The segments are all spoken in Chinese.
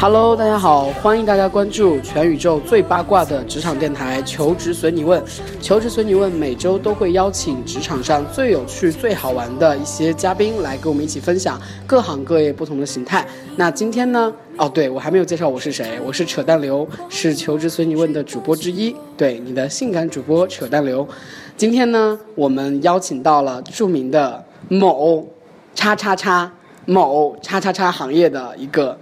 Hello，大家好，欢迎大家关注全宇宙最八卦的职场电台《求职随你问》。求职随你问每周都会邀请职场上最有趣、最好玩的一些嘉宾来跟我们一起分享各行各业不同的形态。那今天呢？哦，对我还没有介绍我是谁，我是扯淡刘，是《求职随你问》的主播之一，对你的性感主播扯淡刘。今天呢，我们邀请到了著名的某叉叉叉某叉叉叉行业的一个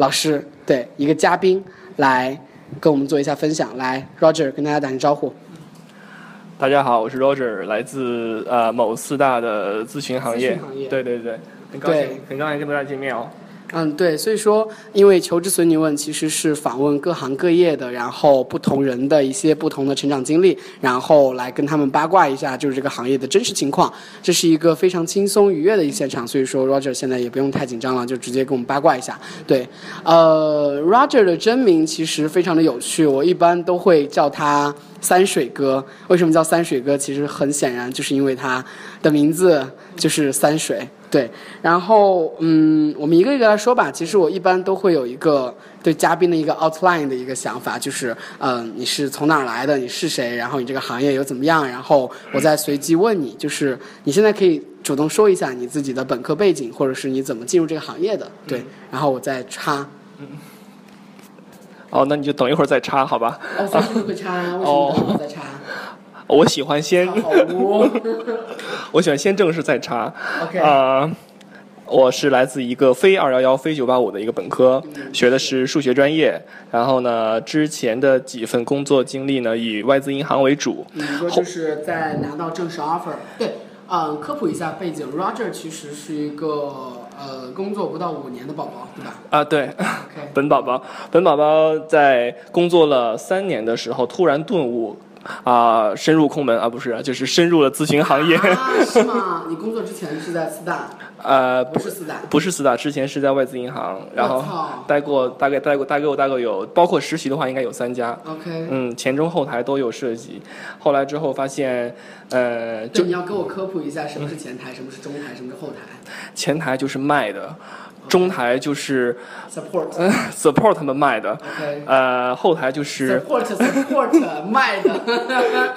老师，对一个嘉宾来跟我们做一下分享。来，Roger 跟大家打声招呼。大家好，我是 Roger，来自呃某四大的咨询行业。对对对，很高兴，很高兴跟大家见面哦。嗯，对，所以说，因为求职随你问其实是访问各行各业的，然后不同人的一些不同的成长经历，然后来跟他们八卦一下，就是这个行业的真实情况。这是一个非常轻松愉悦的一现场，所以说 Roger 现在也不用太紧张了，就直接跟我们八卦一下。对，呃，Roger 的真名其实非常的有趣，我一般都会叫他三水哥。为什么叫三水哥？其实很显然就是因为他的名字就是三水。对，然后嗯，我们一个一个来说吧。其实我一般都会有一个对嘉宾的一个 outline 的一个想法，就是嗯、你是从哪儿来的，你是谁，然后你这个行业又怎么样，然后我再随机问你，就是你现在可以主动说一下你自己的本科背景，或者是你怎么进入这个行业的，对，然后我再插。哦，那你就等一会儿再插，好吧？哦，随时都会插，为什么等会儿再插？我喜欢先。我喜欢先正式再查。OK，啊、我是来自一个非二幺幺、非九八五的一个本科，学的是数学专业。然后呢，之前的几份工作经历呢，以外资银行为主。你说就是在拿到正式 offer，对，嗯，科普一下背景，Roger 其实是一个呃工作不到五年的宝宝，对吧啊，对，？OK，本宝宝，本宝宝在工作了三年的时候，突然顿悟，啊、深入空门啊，不是，就是深入了咨询行业。啊，是吗？你工作之前是在四大，呃，不是四大，不是四大，之前是在外资银行，然后待过大概待过大概有大概有，包括实习的话应该有三家，OK，嗯，前中后台都有涉及。后来之后发现，呃，就就你要给我科普一下什么是前台，什么是中台，什么是后台前台就是卖的，中台就是，support。嗯 support 他们卖的，OK。呃，后台就是 support support 卖的，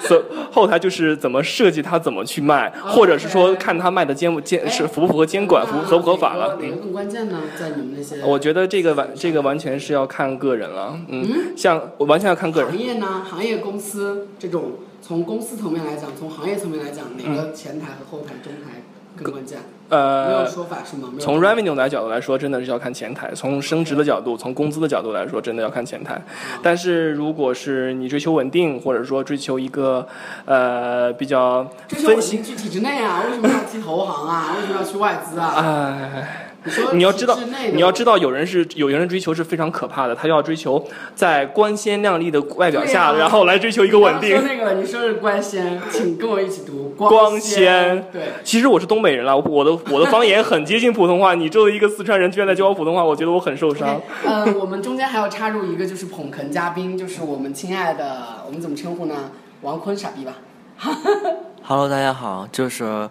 so, 后台就是怎么设计它怎么去卖，或者是说看他卖的监不监是符不符合监管，符合不合法了。哪个更关键呢？在你们那些我觉得这个完这个完全是要看个人了，嗯，像我完全要看个人行。业呢？行业公司这种从公司层面来讲，从行业层面来讲，哪个前台和后台、中台更关键？没有呃，说法是吗？从 revenue 来角度来说，真的是要看前台；从升职的角度，从工资的角度来说，真的要看前台。但是如果是你追求稳定，或者说追求一个呃比较追求体制内啊？为什么要去投行啊？为什么要去外资啊？哎。你说你要知道你要知道，有人是有人追求是非常可怕的，他要追求在光鲜亮丽的外表下，啊然后来追求一个稳定那个，你说是光鲜，请跟我一起读光鲜鲜。对，其实我是东北人了，我的我的方言很接近普通话。你作为一个四川人，居然在教我普通话，我觉得我很受伤。呃，我们中间还要插入一个就是捧哏嘉宾，就是我们亲爱的，我们怎么称呼呢？王坤傻逼吧？Hello，大家好，就是，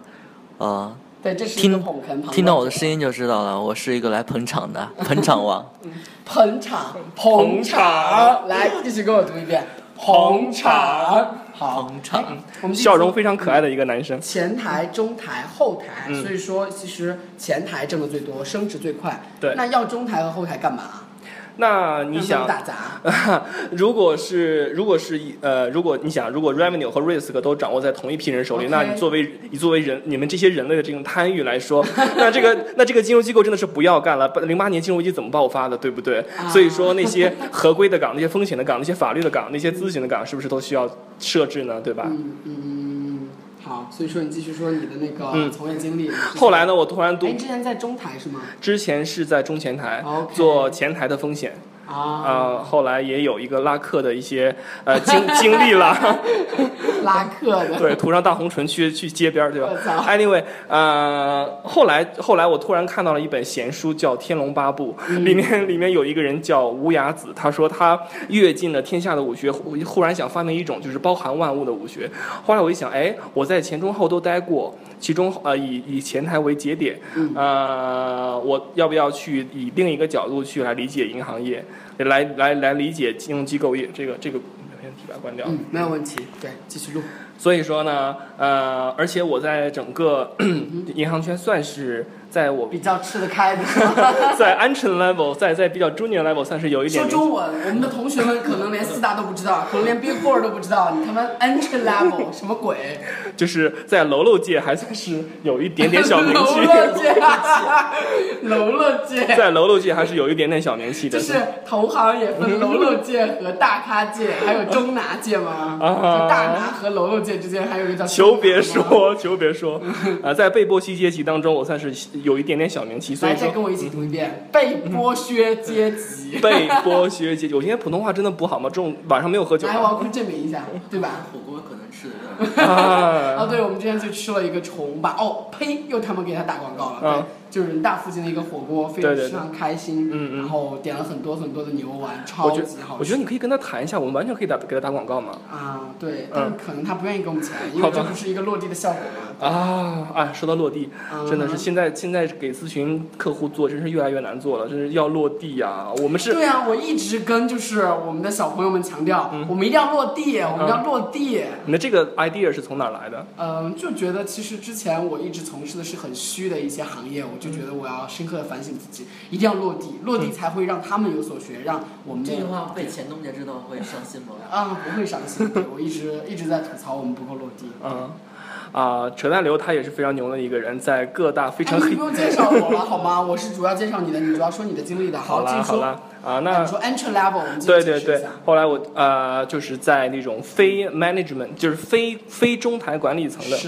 呃，对，这是听捧哏，听到我的声音就知道了，我是一个来捧场的捧场王。捧场，捧场，来继续跟我读一遍，捧场，好，捧场，我们笑容非常可爱的一个男生。前台、中台、后台，嗯所以说其实前台挣的最多，升职最快。对那要中台和后台干嘛？那你想，打杂？如果是如果是呃，如果你想，如果 revenue 和 risk 都掌握在同一批人手里那你作为你作为人你们这些人类的这种贪欲来说，那这个那这个金融机构真的是不要干了。零八年金融危机怎么爆发的，对不对？啊所以说那些合规的岗、那些风险的岗、那些法律的岗、那些咨询的岗，是不是都需要设置呢？对吧？嗯嗯，好，所以说你继续说你的那个嗯从业经历。后来呢，我突然读哎，之前在中台是吗？之前是在中前台做前台的风险。啊，呃，后来也有一个拉客的一些呃 经经历了，拉客的。对，涂上大红唇去去街边儿，对吧？Anyway，呃，后来后来我突然看到了一本闲书，叫《天龙八部》，嗯里面里面有一个人叫无崖子，他说他阅尽了天下的武学，忽忽然想发明一种就是包含万物的武学。后来我一想，哎，我在前中后都待过，其中呃以以前台为节点，嗯呃，我要不要去以另一个角度去来理解银行业，来来来理解金融机构业？这个这个问题把它关掉。嗯，没有问题。对，继续录。所以说呢，呃，而且我在整个 银行圈算是在我比较吃得开的？在安全 level，在在比较 junior level 算是有一点说中文，我们的同学们可能连四大都不知道，可能连 Big Four 都不知道，你他妈 entry level 什么鬼？就是在楼楼界还算是有一点点小名楼气，乐界，楼楼界，在楼楼界还是有一点点小名气的。就是投行也分楼楼界和大咖界，还有中拿界吗？啊就大拿和楼楼界之间还有一个叫求别。说，求别说，啊、在被剥削阶级当中，我算是有一点点小名气，所以来，再说跟我一起读一遍：被剥削阶级。被剥削阶级。我今天普通话真的不好吗？这种晚上没有喝酒来，我吗要跟证明一下，对吧？火锅可能吃的有点啊，啊，对，我们之前去吃了一个虫吧，哦，呸，又他妈给他打广告了，对，嗯就是人大附近的一个火锅，非常非常开心，嗯嗯然后点了很多很多的牛丸，超级好吃。我觉得你可以跟他谈一下，我们完全可以打给他打广告嘛。啊，对，嗯但是可能他不愿意给我们钱，因为这不是一个落地的效果嘛。啊哎！说到落地，嗯真的是现在现在给咨询客户做，真是越来越难做了，真是要落地呀、我们是对啊，我一直跟就是我们的小朋友们强调，嗯我们一定要落地，我们要落地。你的这个 idea 是从哪来的？嗯，就觉得其实之前我一直从事的是很虚的一些行业，我就觉得我要深刻的反省自己，一定要落地，落地才会让他们有所学，让我们这句话被前东家知道会伤心吗？啊不会伤心。对我一直一直在吐槽我们不够落地。嗯啊，扯淡流他也是非常牛的一个人，在各大非常哎，你黑不。用介绍我了好吗？我是主要介绍你的，你主要说你的经历的。好继续说。啦好啦啊，那说 entry level，对对对。后来我呃就是在那种非 management，就是非非中台管理层的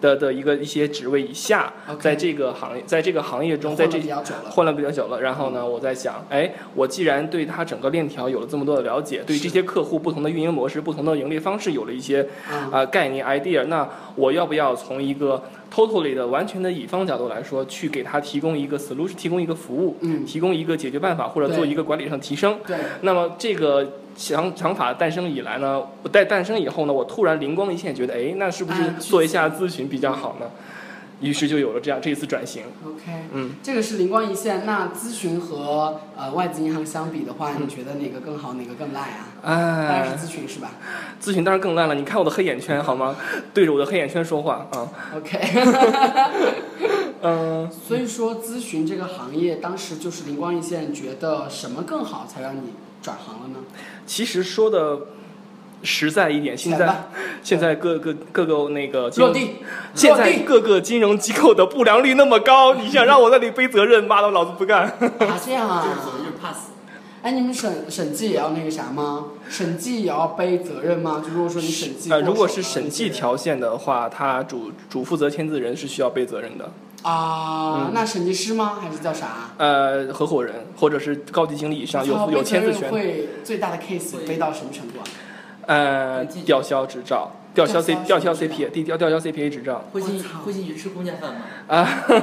的的一个一些职位以下在这个行业，在这个行业中，在这。混了。比较久了，然后呢，我在想，哎，我既然对它整个链条有了这么多的了解，对这些客户不同的运营模式、不同的盈利方式有了一些嗯。啊、概念 idea，那我要不要从一个 totally 的完全的乙方角度来说，去给他提供一个 solution，提供一个服务，嗯，提供一个解决办法，或者做一个管理上的提升？对，那么这个想想法诞生以来呢，我在诞生以后呢，我突然灵光一现，觉得哎，那是不是哎做一下咨询比较好呢？于是就有了这样这一次转型。OK，嗯，这个是灵光一现。那咨询和呃外资银行相比的话，你觉得哪个更好，哪个更烂啊？当然哎是，咨询是吧咨询当然更烂了。你看我的黑眼圈好吗？对着我的黑眼圈说话啊。？OK，嗯、所以说咨询这个行业当时就是灵光一现，觉得什么更好才让你转行了呢？其实说的实在一点，现在，现在各个各个那个落地，现在落地各个金融机构的不良率那么高，你想让我在那里背责任，妈的，老子不干。啊这样啊就是？走的就是 pass。哎，你们审审计也要那个啥吗？审计也要背责任吗？就如果说你审计呃，如果是审计条线的话，他主主负责签字人是需要背责任的。啊，嗯那审计师吗？还是叫啥？呃，合伙人或者是高级经理以上有有签字权。会最大的 case 会背到什么程度啊？呃，吊销执照，吊销 C 吊销 CPA，递吊吊销 CPA 执照。会进会进去吃公家饭吗？啊，不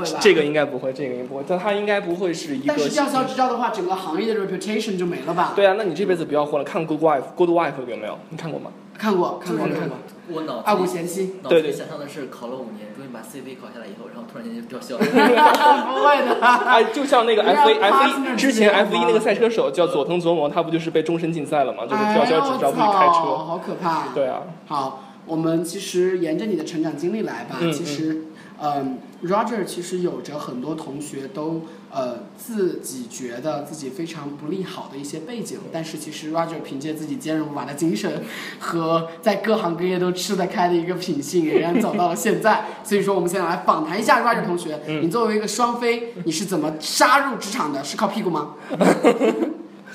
会吧？这个应该不会，这个应该不会，但他应该不会是一个但。是吊销执照的话，整个行业的 reputation 就没了吧？对啊，那你这辈子不要混了。看《Good Wife》，《Good Wife》有没有？你看过吗？看过，看过，看过。我脑二五子里贤妻，脑对对子里想象的是考了五年，终于把 CV 考下来以后，然后突然间就吊销了。不会的。哎，就像那个 F 1 F 1之前 F 一那个赛车手叫佐藤琢磨，他不就是被终身禁赛了吗？就是吊销执照不许开车。好可怕。对啊，好，我们其实沿着你的成长经历来吧。嗯其实，嗯，Roger 其实有着很多同学都呃自己觉得自己非常不利好的一些背景，但是其实 Roger 凭借自己坚韧不拔的精神和在各行各业都吃得开的一个品性，仍然走到了现在。所以说，我们现在来访谈一下 Roger 同学，嗯你作为一个双非，你是怎么杀入职场的？是靠屁股吗？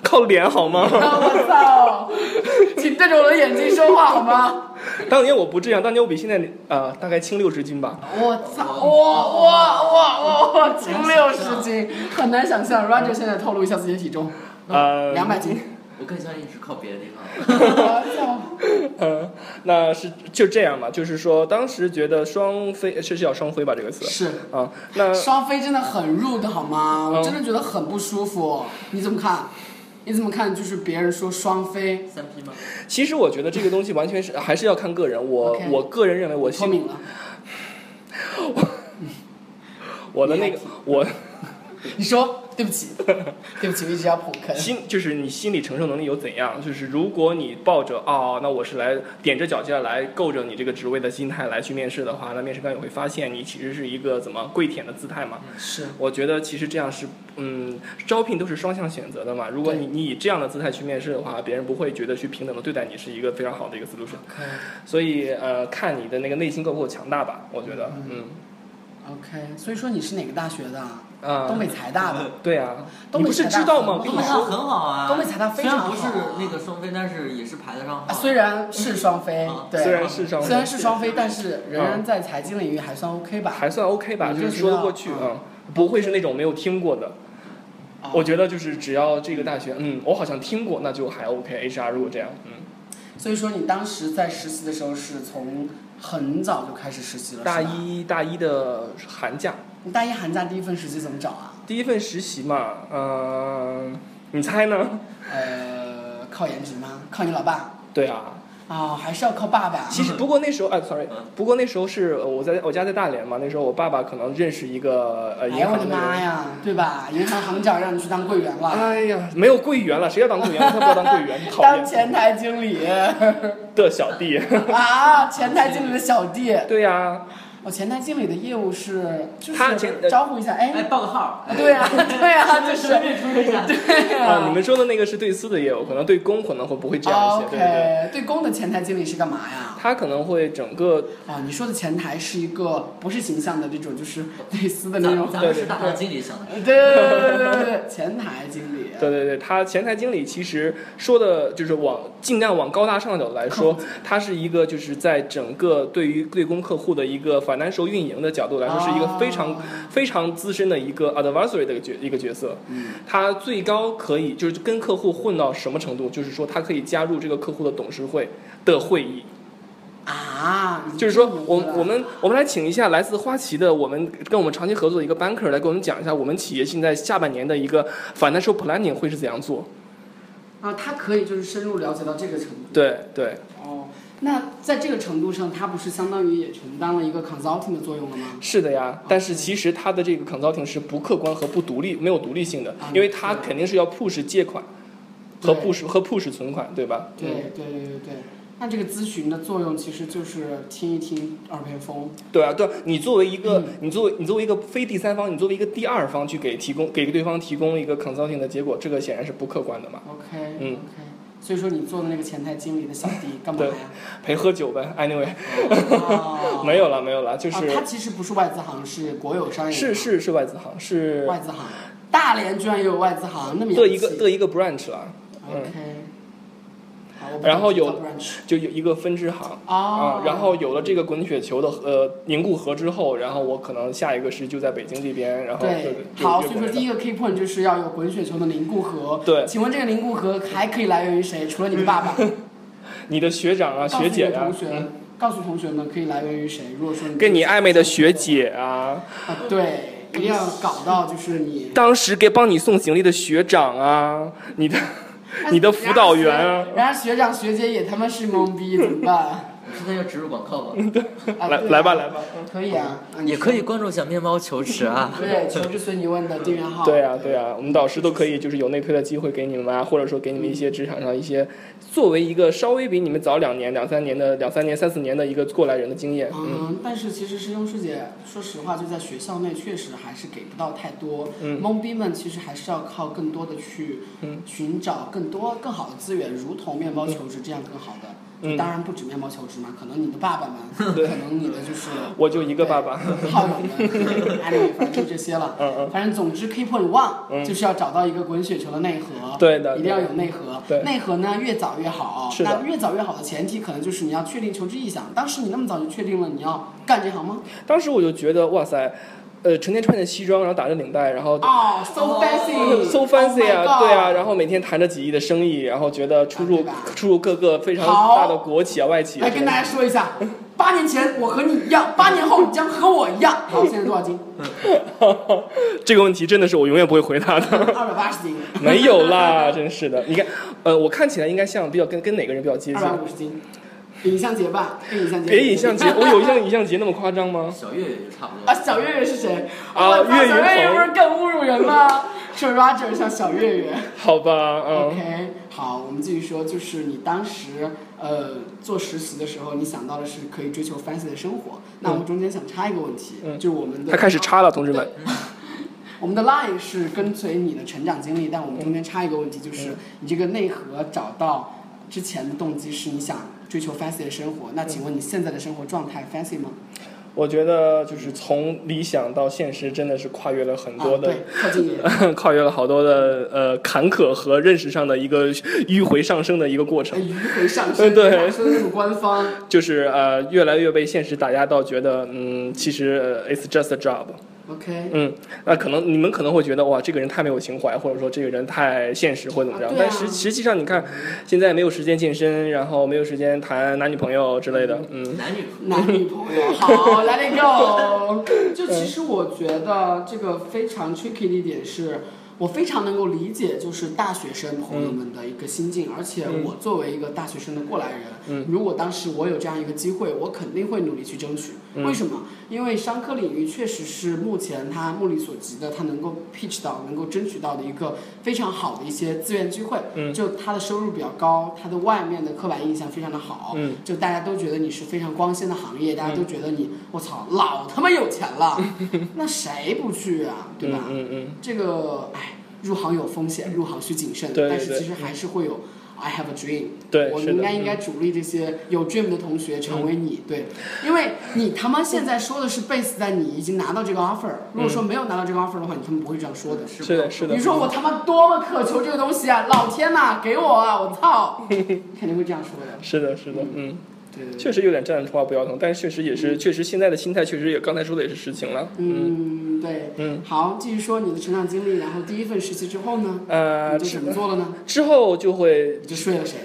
靠脸好吗？我操！请对着我的眼睛说话好吗？当年我不这样，当年我比现在呃大概轻六十斤吧。我操！哇哇哇哇哇！轻六十斤，很难想象。Roger 现在透露一下自己的体重，呃，两百斤。我更相信是靠别的地方。嗯，那是就这样吧，就是说当时觉得双飞是叫双飞吧这个词是啊，那双飞真的很入的好吗？我嗯真的觉得很不舒服。你怎么看？你怎么看？就是别人说双飞，三 P 吗？其实我觉得这个东西完全是还是要看个人，我我个人认为我心脱敏了。我的那个我你说对不起，对不起，我一直要捧哏。心就是你心理承受能力有怎样？就是如果你抱着哦，那我是来踮着脚尖来够着你这个职位的心态来去面试的话，那面试官也会发现你其实是一个怎么跪舔的姿态嘛。是我觉得其实这样是，嗯，招聘都是双向选择的嘛。如果你你以这样的姿态去面试的话，别人不会觉得去平等的对待你是一个非常好的一个 solution。所以呃，看你的那个内心够不够强大吧。我觉得，嗯，OK，所以说你是哪个大学的？啊、东北财大的。对啊，东北你不是知道吗？很跟你说，东北大很好啊，东北财大非常虽然不是那个双飞，但是也是排得上虽然是双飞啊，对，虽然是双虽然是双飞，但是仍然在财经领域还算 OK 吧。还算 OK 吧，就是说得过去，嗯嗯，不会是那种没有听过的。啊我觉得就是只要这个大学，嗯，我好像听过，那就还 OK。HR 如果这样，嗯，所以说你当时在实习的时候是从很早就开始实习了，大，一大一的寒假，你大一寒假第一份实习怎么找啊？第一份实习嘛，嗯、你猜呢？呃，靠颜值吗？靠你老爸？对啊，啊、还是要靠爸爸。其实不过那时候，哎，sorry，嗯不过那时候是呃我在我家在大连嘛，那时候我爸爸可能认识一个呃银哎呀，我的行的。妈呀，对吧？银行行长让你去当柜员了，哎呀，没有柜员了，谁要当柜员？他不要当柜员，讨厌当前台经理的小弟。啊，前台经理的小弟。对呀、我前台经理的业务是就是他前呃招呼一下，哎，哎，报个号。对啊，对啊，就是顺便说一下。对 啊，你们说的那个是对私的业务，可能对公可能会不会这样一些，对对对。公的前台经理是干嘛呀？他可能会整个啊，你说的前台是一个不是形象的这种，就是类似的那种咱。咱们是大堂经理想的。对对对对对对，前台经理。对对对，他前台经理其实说的就是往尽量往高大上的角度来说，他是一个就是在整个对于对公客户的一个 financial 运营的角度来说，是一个非常哦非常资深的一个 advisory 的角一个角色。嗯他最高可以就是跟客户混到什么程度？就是说他可以加入这个客户的董事会的会议。啊，就是说，我我们我们来请一下来自花旗的，我们跟我们长期合作的一个 banker 来给我们讲一下，我们企业现在下半年的一个 financial planning 会是怎样做？啊，他可以就是深入了解到这个程度。对对，哦，那在这个程度上，它不是相当于也承担了一个 consulting 的作用了吗？是的呀。但是其实它的这个 consulting 是不客观和不独立，没有独立性的啊，因为它肯定是要 push 借款和对 push 和 push 存款，对吧？对对对对对。那这个咨询的作用其实就是听一听耳边风。对啊，对啊，你作为一个，嗯你作为你作为一个非第三方，你作为一个第二方去给提供给对方提供一个 consulting 的结果，这个显然是不客观的嘛。OK，嗯 OK。所以说你做的那个前台经理的小弟干嘛呀？陪喝酒呗，anyway，哦 没有了没有了，就是、啊，他其实不是外资行，是国有商业银是行是是外资行，是外资行。大连居然也有外资行，那么的一个一个 branch 了，OK。然后有就有一个分支行。哦啊，，然后有了这个滚雪球的呃凝固核之后，然后我可能下一个是就在北京这边，然后对好，所以说第一个 key point 就是要有滚雪球的凝固核。对请问这个凝固核还可以来源于谁？除了你的爸爸，你的学长啊学姐啊、同学嗯，告诉同学们可以来源于谁？如果说你跟你暧昧的学姐啊，啊，对，一定要搞到就是你当时给帮你送行李的学长啊，你的你的辅导员啊，人家学长学姐也他妈是懵逼，怎么办？现在要植入广告了，啊来对啊。来吧来吧，可以啊，啊也可以关注一下面包求职啊。对，求职随你问的订阅号。对啊对啊，我们导师都可以就是有内推的机会给你们啊，或者说给你们一些职场上一些作为一个稍微比你们早两年两三年的两三年三四年的一个过来人的经验，嗯嗯，但是其实师兄师姐，说实话，就在学校内确实还是给不到太多。嗯。懵逼们其实还是要靠更多的去嗯。寻找更多更好的资源，如同面包求职这样更好的。嗯当然不止面包求职嘛，可能你的爸爸们，可能你的就是 我就一个爸爸，好友们，anyway，反正就这些了。嗯嗯，反正总之，key point one、嗯就是要找到一个滚雪球的内核。对的一定要有内核。对内核呢越早越好。那越早越好的前提，可能就是你要确定求职意向。当时你那么早就确定了你要干这行吗？当时我就觉得哇塞。呃成天穿着西装，然后打着领带，然后哦，so fancy，so fancy 啊 Oh 对啊，然后每天谈着几亿的生意，然后觉得出入啊出入各个非常大的国企啊、外企啊来跟大家说一下，八年前我和你一样，八年后你将和我一样。好，现在多少斤？这个问题真的是我永远不会回答的。二百八十斤，没有啦，真是的。你看，呃，我看起来应该像比较跟跟哪个人比较接近二？百五十斤，尹相杰吧，跟尹相杰。别尹相杰，我有像尹相杰那么夸张吗？小岳岳就差不多。啊，小岳岳是谁？啊小月月鹏不是更侮辱人吗？说 Roger 像小岳岳。好吧，嗯。OK，好，我们继续说，就是你当时呃做实习的时候，你想到的是可以追求 fancy 的生活。那我们中间想插一个问题，嗯就是我们的他开始插了，同志们。我们的 line 是跟随你的成长经历，但我们中间插一个问题，就是你这个内核找到之前的动机是你想追求 fancy 的生活。那请问你现在的生活状态 fancy 吗？我觉得就是从理想到现实，真的是跨越了很多啊，的。跨越了好多的呃坎坷和认识上的一个迂回上升的一个过程哎，，迂回上升，嗯对你咋说的那么官方。就是呃越来越被现实打压到，觉得嗯其实、呃 it's just a job，OK，嗯，那可能你们可能会觉得哇这个人太没有情怀，或者说这个人太现实或者怎么样，啊对啊。但实实际上你看现在没有时间健身，然后没有时间谈男女朋友之类的，嗯。男女男女朋友，好，Let it go。就其实我觉得这个非常 tricky 的一点是，我非常能够理解，就是大学生朋友们的一个心境，而且嗯我作为一个大学生的过来人，嗯如果当时我有这样一个机会，我肯定会努力去争取。嗯为什么？因为商科领域确实是目前他目力所及的，他能够 pitch 到、能够争取到的一个非常好的一些资源机会。嗯就他的收入比较高，他的外面的刻板印象非常的好。嗯就大家都觉得你是非常光鲜的行业，大家都觉得你，我操，老他妈有钱了，那谁不去啊？对吧？嗯嗯这个，哎，入行有风险，入行需谨慎，对对对但是其实还是会有。I have a dream，对我应该应该嗯鼓励这些有 dream 的同学成为你，对，因为你他妈现在说的是 base 在你已经拿到这个 offer，如果说没有拿到这个 offer 的话，你他们不会这样说的。嗯，是的，是的你，说我他妈多么渴求这个东西啊！老天呐，给我啊！我操，肯定会这样说的。是的，是的，嗯。对确实有点站着说话不腰疼，但是确实也是，确实现在的心态确实也刚才说的也是实情了。嗯嗯，对。嗯好，继续说你的成长经历，然后第一份实习之后呢？呃，你都之怎么做了呢？之后就会你就睡了谁？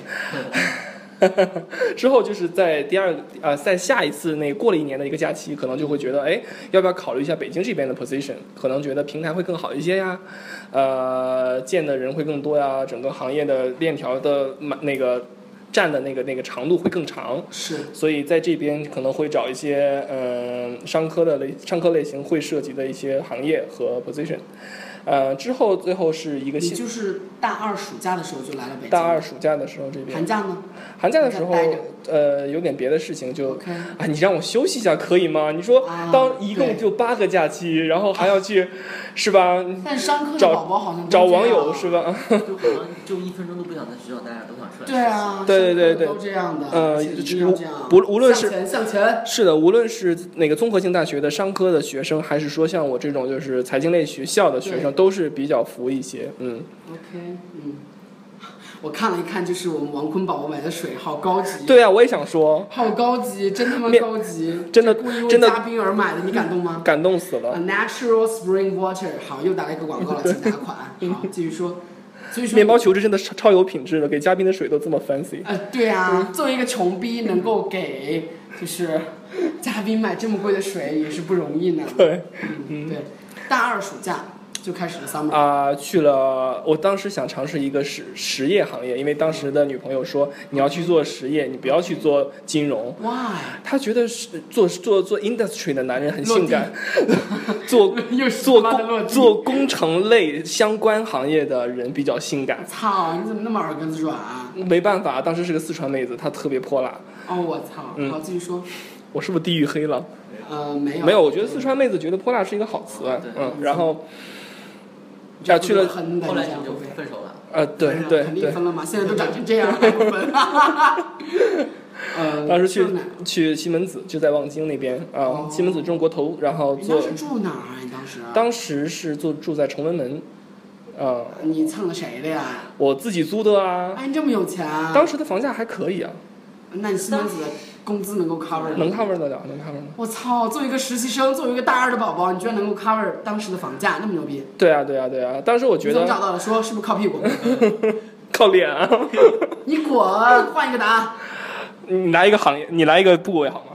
之后就是在第二呃，在下一次那过了一年的一个假期，可能就会觉得，哎，要不要考虑一下北京这边的 position？可能觉得平台会更好一些呀，呃，见的人会更多呀，整个行业的链条的那个站的那个那个长度会更长。是。所以在这边可能会找一些嗯、呃商科的类商科类型会涉及的一些行业和 position，呃之后最后是一个你新就是大二暑假的时候就来了北京。大二。暑假的时候这边寒假呢寒假的时候呃有点别的事情就。啊你让我休息一下可以吗？你说啊当一共就八个假期，然后还要去 是吧？但商科的找宝宝好像找网友是？吧？就好像就一分钟都不想在学校待着，都想出来。对。啊，对对对对都这样的。呃而且一定要这样。无无论是向前向前。是的，无论是哪个综合性大学的商科的学生，还是说像我这种就是财经类学校的学生，都是比较服一些。嗯，OK，嗯。我看了一看，就是我们王坤宝宝买的水，好高级。对啊，我也想说，好高级，真他妈高级，真的故意为真的嘉宾而买的，你感动吗 感动死？A 了。natural spring water，好，又打了一个广告了，请打款。好，继续说。所以说，面包球是真的超超有品质的，给嘉宾的水都这么 fancy。呃，对啊，作为一个穷逼，能够给就是嘉宾买这么贵的水也是不容易呢。对嗯，对，大二暑假就开始了 summer。啊、去了，我当时想尝试一个实实业行业，因为当时的女朋友说你要去做实业，你不要去做金融。Why？她觉得是做做做 industry 的男人很性感，做 又做工做工程类相关行业的人比较性感。操，你怎么那么耳根子软啊？没办法，当时是个四川妹子，她特别泼辣。哦，我操！嗯好，继续说。我是不是地域黑了？呃，没有。没有，我觉得四川妹子觉得泼辣是一个好词。嗯，然后这啊去了，后来你就？分手了。呃，对对对，肯定分了嘛，现在都长成这样了还不分？呃，当时去去西门子，就在望京那边啊哦，西门子中国投，然后做当，时住哪儿啊？你当时？当时是住住在崇文门，啊，你蹭的谁的呀？我自己租的啊。哎，你这么有钱啊？当时的房价还可以啊，那你西门子工资能够 cover 能 cover 得了，能 cover 的。我操！作为一个实习生，作为一个大二的宝宝，你居然能够 cover 当时的房价，那么牛逼！对啊，对啊，对啊。当时我觉得你怎么找到的？说是不是靠屁股？靠脸啊。你滚！换一个答案。你来一个行业，你来一个部位好吗？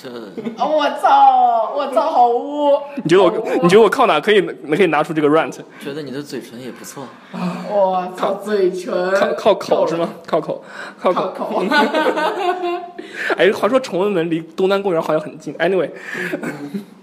这哦，我操！我操，好污！你觉得我，你觉得我靠哪可以可以拿出这个 rant？觉得你的嘴唇也不错。我操，嘴唇。靠靠口是吗？靠口，靠靠口。口。哎，话说崇文门离东南公园好像很近。Anyway，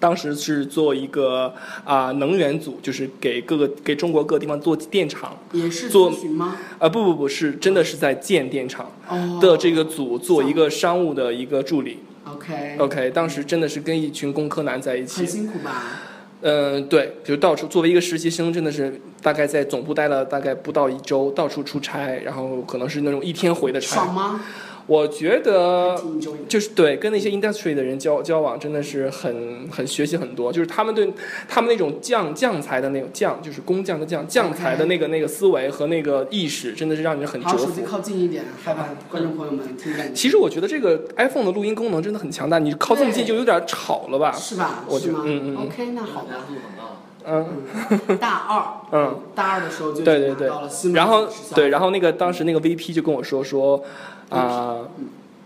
当时是做一个啊、能源组，就是给各个给中国各个地方做电厂。也是做吗？啊、不不不是，真的是在建电厂哦。的这个组做一个商务的一个助理。OK。OK，当时真的是跟一群工科男在一很起。辛苦吧？嗯，对，就到处作为一个实习生，真的是大概在总部待了大概不到一周，到处出差，然后可能是那种一天回的差。爽吗？我觉得。就是对跟那些 industry 的人交交往，真的是很很学习很多。就是他们对他们那种匠匠才的那种匠，就是工匠的匠匠才的那个那个思维和那个意识，真的是让人很折好，手机服。靠近一点，害怕观众朋友们听见你。其实我觉得这个 iPhone 的录音功能真的很强大，你靠这么近就有点吵了吧？是吧？我？觉得嗯嗯嗯 OK，那好吧。录很高。嗯，大二，嗯，大二的时候就对对对然后对，然后那个当时那个 VP 就跟我说说啊。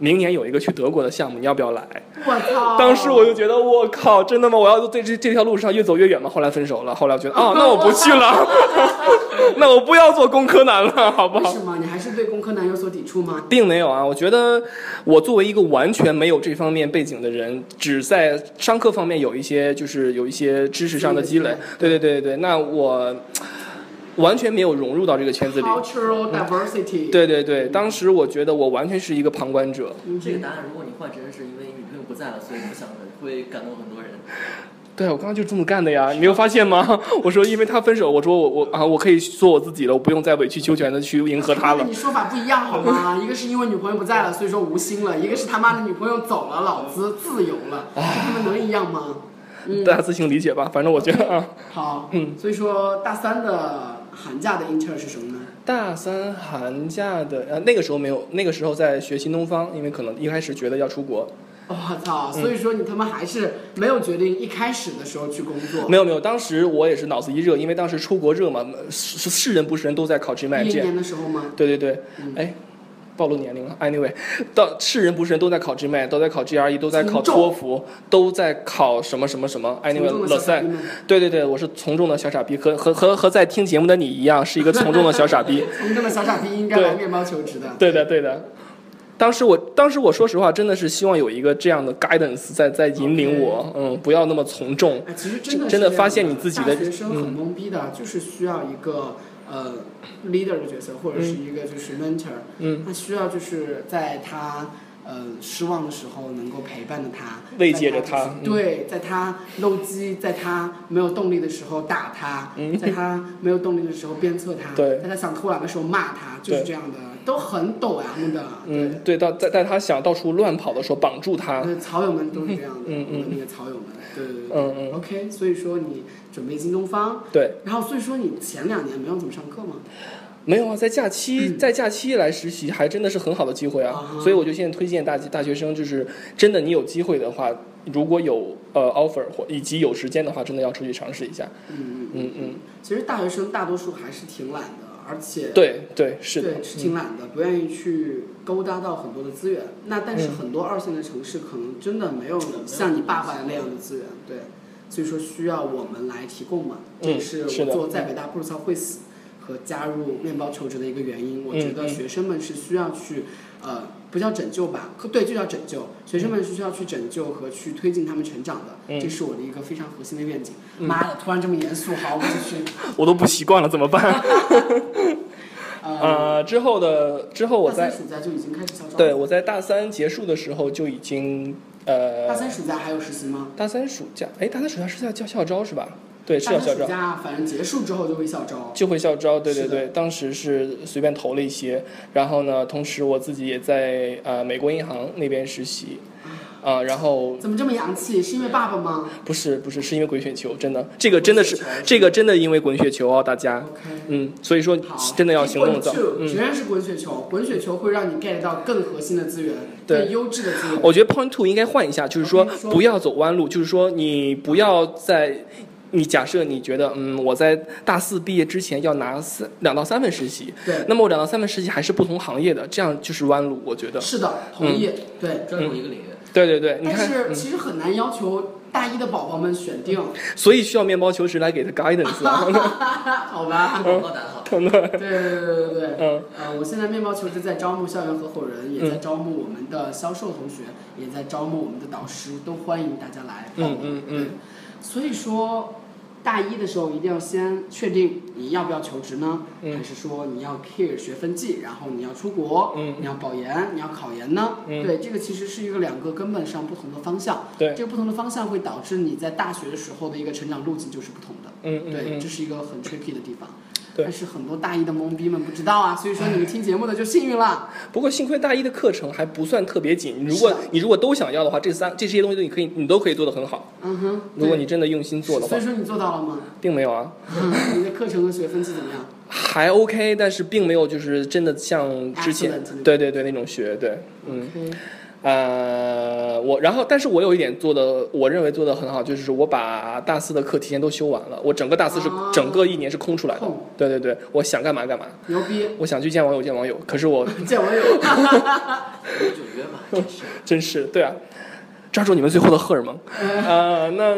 明年有一个去德国的项目，你要不要来？我操！当时我就觉得，我靠，真的吗？我要在这这条路上越走越远吗？后来分手了，后来我觉得，哦，那我不去了，那我不要做工科男了，好不好？为什么？你还是对工科男有所抵触吗？并没有啊，我觉得我作为一个完全没有这方面背景的人，只在商科方面有一些就是有一些知识上的积累，对对对对对，那我完全没有融入到这个圈子里。Cultural diversity。对对对，当时我觉得我完全是一个旁观者。嗯这个答案，如果你换成是因为女朋友不在了，所以不想的，会感动很多人。对，我刚刚就这么干的呀，你没有发现吗？我说因为他分手，我说我我啊，我可以做我自己了，我不用再委曲求全的去迎合他了你。说法不一样好吗？一个是因为女朋友不在了，所以说无心了；一个是他妈的女朋友走了，老子自由了。他们能一样吗？嗯，大家自行理解吧，反正我觉得啊，好，嗯，所以说大三的寒假的 intern 是什么呢？大三寒假的呃那个时候没有，那个时候在学新东方，因为可能一开始觉得要出国，我操！所以说你他妈还是没有决定一开始的时候去工作。没有没有，当时我也是脑子一热，因为当时出国热嘛，是是人不是人都在考 GMAT，一一年的时候吗？对对对嗯，哎。暴露年龄了。Anyway，到是人不是人都在考 GMAT，都在考 GRE，都在考托福，都在考什么什么什么。Anyway，的老赛小傻逼，们对对对，我是从众的小傻逼，和和和和在听节目的你一样，是一个从众的小傻逼。从众的小傻逼应该来面包求职的。对的对的。当时我当时我说实话，真的是希望有一个这样的 guidance 在在引领我，嗯，不要那么从众。哎，其实真的真的发现你自己的大学生很懵逼的，就是需要一个呃 leader 的角色，或者是一个就是 mentor，嗯，他需要就是在他呃失望的时候能够陪伴着他，慰藉着在他嗯。对，在他漏机，在他没有动力的时候打他，嗯。在他没有动力的时候鞭策他，对。在他想偷懒的时候骂他，就是这样的，都很抖呀们的，嗯，对，到在在他想到处乱跑的时候绑住他，对，草友们都是这样的，嗯嗯那个草友们，对对对。对。嗯嗯，OK，所以说你准备新东方，对，然后所以说你前两年没有怎么上课吗？没有啊，在假期在假期来实习还真的是很好的机会啊，啊所以我就现在推荐大大学生，就是真的你有机会的话，如果有呃 offer 或以及有时间的话，真的要出去尝试一下，嗯嗯嗯。嗯，其实大学生大多数还是挺懒的，而且对对是的，对是挺懒的，不愿意去勾搭到很多的资源。那但是嗯很多二线的城市可能真的没有像你爸爸那样的资源，对，所以说需要我们来提供嘛。这也嗯是我做在北大布鲁操会死和加入面包求职的一个原因。我觉得学生们是需要去呃。不叫拯救吧，可对，就叫拯救。学生们是需要去拯救和去推进他们成长的，嗯这是我的一个非常核心的愿景。嗯妈的，突然这么严肃，好，我继续。我都不习惯了，怎么办？呃，呃，之后的之后我在暑假就已经开始校招。对我在大三结束的时候就已经呃，大三暑假还有实习吗？大三暑假，哎，大三暑假是要叫校招是吧？对，是要校招。假反正结束之后就会校招。就会校招，对对对，当时是随便投了一些，然后呢，同时我自己也在呃美国银行那边实习，啊、然后怎么这么洋气？是因为爸爸吗不是不是是因为滚雪球，真的这个真的是这个真的因为滚雪球哦，大家。嗯，所以说，真的要行动早，嗯。仍然是滚雪球，滚雪球会让你 get 到更核心的资源，对更优质的资源。我觉得 Point Two 应该换一下，就是说不要走弯路，就是说你不要在。你假设你觉得，嗯，我在大四毕业之前要拿三两到三份实习，对，那么我两到三份实习还是不同行业的，这样就是弯路，我觉得。是的，同意。对，专注一个领域。对对对，你但是其实很难要求大一的宝宝们选定，所以需要面包求职来给他 guidance 啊。好吧？广告打得好，对对对对对对。嗯呃，我现在面包求职在招募校园合伙人，也在招募我们的销售同学，也在招募我们的导师，都欢迎大家来。嗯嗯嗯对。所以说，大一的时候一定要先确定你要不要求职呢？嗯还是说你要 care 学分季，然后你要出国，嗯你要保研，你要考研呢？嗯对，这个其实是一个两个根本上不同的方向。对这个不同的方向会导致你在大学的时候的一个成长路径就是不同的。嗯嗯对，嗯这是一个很 tricky 的地方。对但是很多大一的懵逼们不知道啊，所以说你们听节目的就幸运了。不过幸亏大一的课程还不算特别紧，如果你如果都想要的话，这三这些东西你可以你都可以做得很好。嗯哼，如果你真的用心做的话所以，说你做到了吗？并没有啊，你的课程和学分是怎么样？还 OK，但是并没有就是真的像之前对对对那种学对，嗯呃我然后但是我有一点做的我认为做的很好，就是我把大四的课提前都修完了，我整个大四是、啊整个一年是空出来的，对对对，我想干嘛干嘛，牛逼，我想去见网友见网友，可是我 见网友。有就约嘛，真是。真是对啊，抓住你们最后的荷尔蒙。呃，那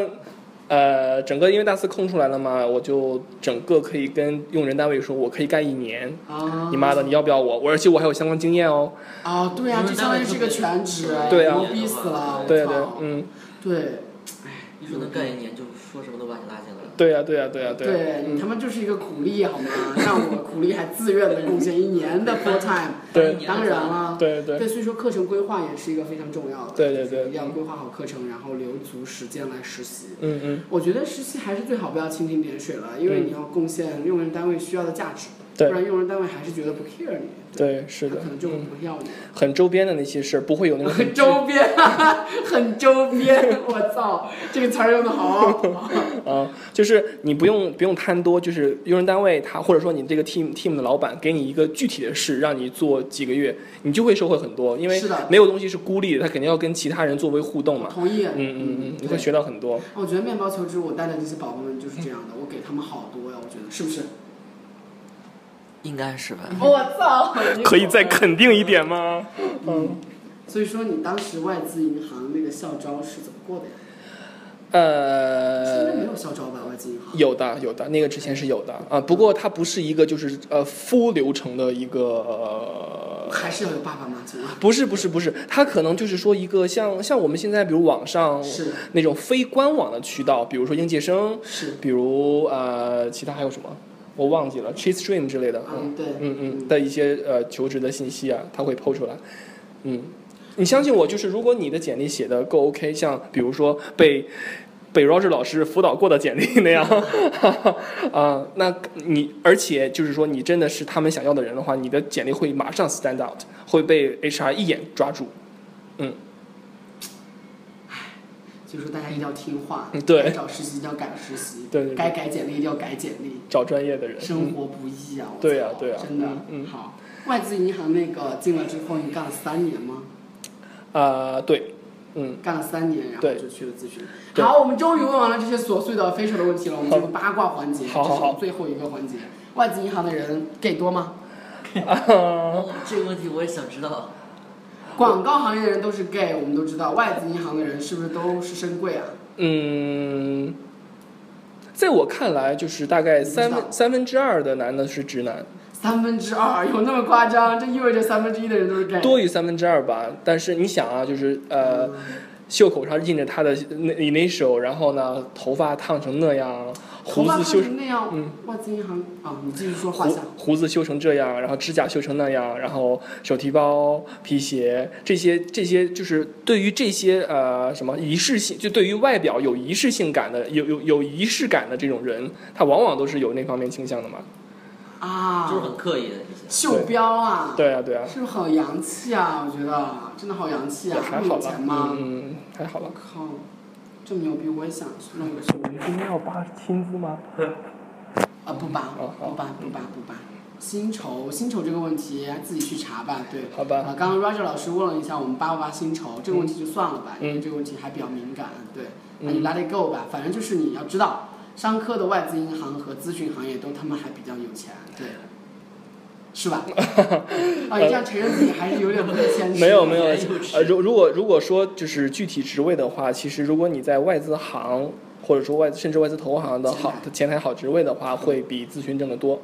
呃，整个因为大四空出来了嘛，我就整个可以跟用人单位说，我可以干一年。啊！你妈的，你要不要我？我而且我还有相关经验哦。啊，对啊，这相当于是个全职，对啊牛逼死了！对对，嗯，对你说能干一年，就说什么都把你拉进来了。对呀、对呀、对呀、对你嗯，他妈就是一个苦力好吗？让我苦力还自愿的贡献一年的 full time，对当然了。对对对，所以说课程规划也是一个非常重要的。对对对要规划好课程，然后留足时间来实习。嗯嗯，我觉得实习还是最好不要蜻蜓点水了，因为嗯你要贡献用人单位需要的价值，对不然用人单位还是觉得不 care 你，对，是的可能，就会，不要你。很周边的那些事儿，不会有那种很很周边，很周边，我操，这个词儿用的好。啊，就是你不用不用贪多，就是用人单位他或者说你这个 team team 的老板给你一个具体的事，让你做几个月，你就会收获很多，因为没有东西是孤立的，他肯定要跟其他人作为互动嘛。同意。嗯嗯嗯，你会学到很多。我觉得面包求职，我带的那些宝宝们就是这样的，我给他们好多呀，我觉得是不是？应该是吧？我操！可以再肯定一点吗？嗯。所以说，你当时外资银行那个校招是怎么过的呀？呃没呃，有校招吧？外资银行。有的有的，那个之前是有的啊，不过它不是一个就是呃 full 流程的一个。呃还是要有爸爸妈妈不是不是不是，它可能就是说一个像像我们现在比如网上是那种非官网的渠道，比如说应届生，是，比如呃其他还有什么我忘记了，Chase Stream 之类的，嗯对，嗯嗯的一些呃求职的信息啊，他会抛出来，嗯，你相信我，就是如果你的简历写的够 OK，像比如说被被 Roger 老师辅导过的简历那样，啊、那你而且就是说你真的是他们想要的人的话，你的简历会马上 stand out，会被 HR 一眼抓住，所以说大家一定要听话嗯，对该找实习一定要赶实习，对对对该改简历一定要改简历，找专业的人，嗯生活不易啊！我对呀操对呀真的嗯嗯好。外资银行那个进了之后，你干了三年吗？啊、对，嗯，干了三年，然后就去了咨询。好，我们终于问完了这些琐碎的、非常的问题了。我们进入八卦环节，好好好这是我们最后一个环节。外资银行的人 gay 多吗？哦，这个问题我也想知道。广告行业的人都是 gay，我们都知道。外资银行的人是不是都是深贵啊？嗯，在我看来，就是大概三分三分之二的男的是直男，三分之二有那么夸张？这意味着三分之一的人都是 gay。多于三分之二吧。但是你想啊，就是呃，袖口上印着他的那 initial，然后呢，头发烫成那样，胡子修成那样，嗯外资银行啊，你继续说画胡像。胡子修成这样，然后指甲修成那样，然后手提包、皮鞋这些这些，就是对于这些呃什么仪式性，就对于外表有仪式性感的、有有有仪式感的这种人，他往往都是有那方面倾向的嘛。啊，就是很刻意的一些。袖标啊，对啊，对啊，是不是好洋气啊？我觉得真的好洋气啊！还好吧有钱吗？嗯，嗯还好了。我靠，这么牛逼，我也想弄个袖标。今天要扒薪资吗？啊，不扒，不扒，不扒，不扒。薪酬，薪酬这个问题自己去查吧。对，好吧啊，刚刚 Roger 老师问了一下我们扒不扒薪酬，这个问题就算了吧，因为嗯这个问题还比较敏感。对，那嗯你 let it go 吧，反正就是你要知道，商科的外资银行和咨询行业都他妈还比较有钱，对。是吧？啊，你这样承认自己还是有点不太谦虚。没有没有呃，如如果如果说就是具体职位的话，其实如果你在外资行或者说外甚至外资投行的好前台前台好职位的话，会比咨询挣得多。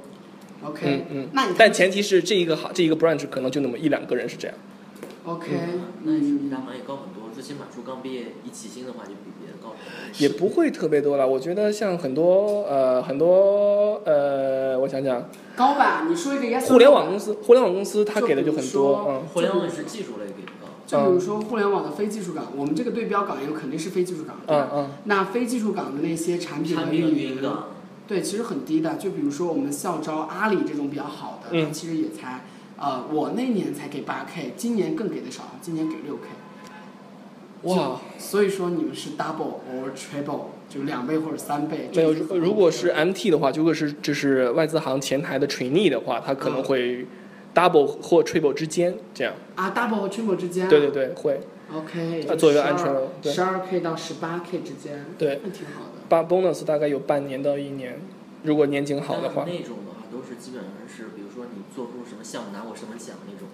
OK，嗯嗯。那你但前提是这一个行这一个 branch 可能就那么一两个人是这样。OK，那是比大行业高很多，最起码说刚毕业一起薪的话，就比。也不会特别多了，我觉得像很多呃很多呃，我想想，高吧？你说一个 yes 互联网公司，互联网公司它给的就很多，嗯，互联网也是技术类给的高。就比如说互联网的非技术岗，我们这个对标岗也肯定是非技术岗，对吧？嗯嗯，那非技术岗的那些产品的运营对，其实很低的。就比如说我们校招阿里这种比较好的，嗯它其实也才，呃，我那年才给八 K，今年更给的少，今年给六 K。哇，所以说你们是 double or triple，就两倍或者三倍。没有，如如果是 MT 的话，如果是就是外资行前台的 trainee 的话，他可能嗯会 double 或 triple 之间这样。啊，double 和 triple 之间啊。对对对，会。OK，呃做一个安全对十二 K 到十八 K 之间，对那挺好的。八 bonus 大概有半年到一年，如果年景好的话，那种的话都是基本上是，比如说你做出什么项目拿过什么奖那种，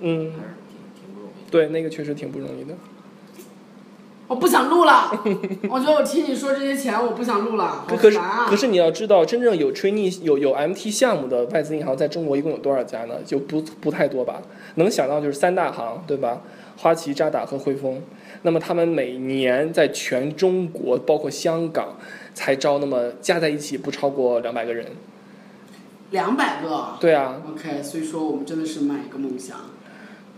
嗯，还是挺挺不容易的。对，那个确实挺不容易的。我不想录了，我觉得我听你说这些钱，我不想录了，好可可是烦啊！可是你要知道，真正有 trainee 有有 MT 项目的外资银行在中国一共有多少家呢？就不不太多吧。能想到就是三大行，对吧？花旗、渣打和汇丰。那么他们每年在全中国，包括香港，才招那么加在一起不超过两百个人。两百个对啊，，OK，所以说我们真的是买一个梦想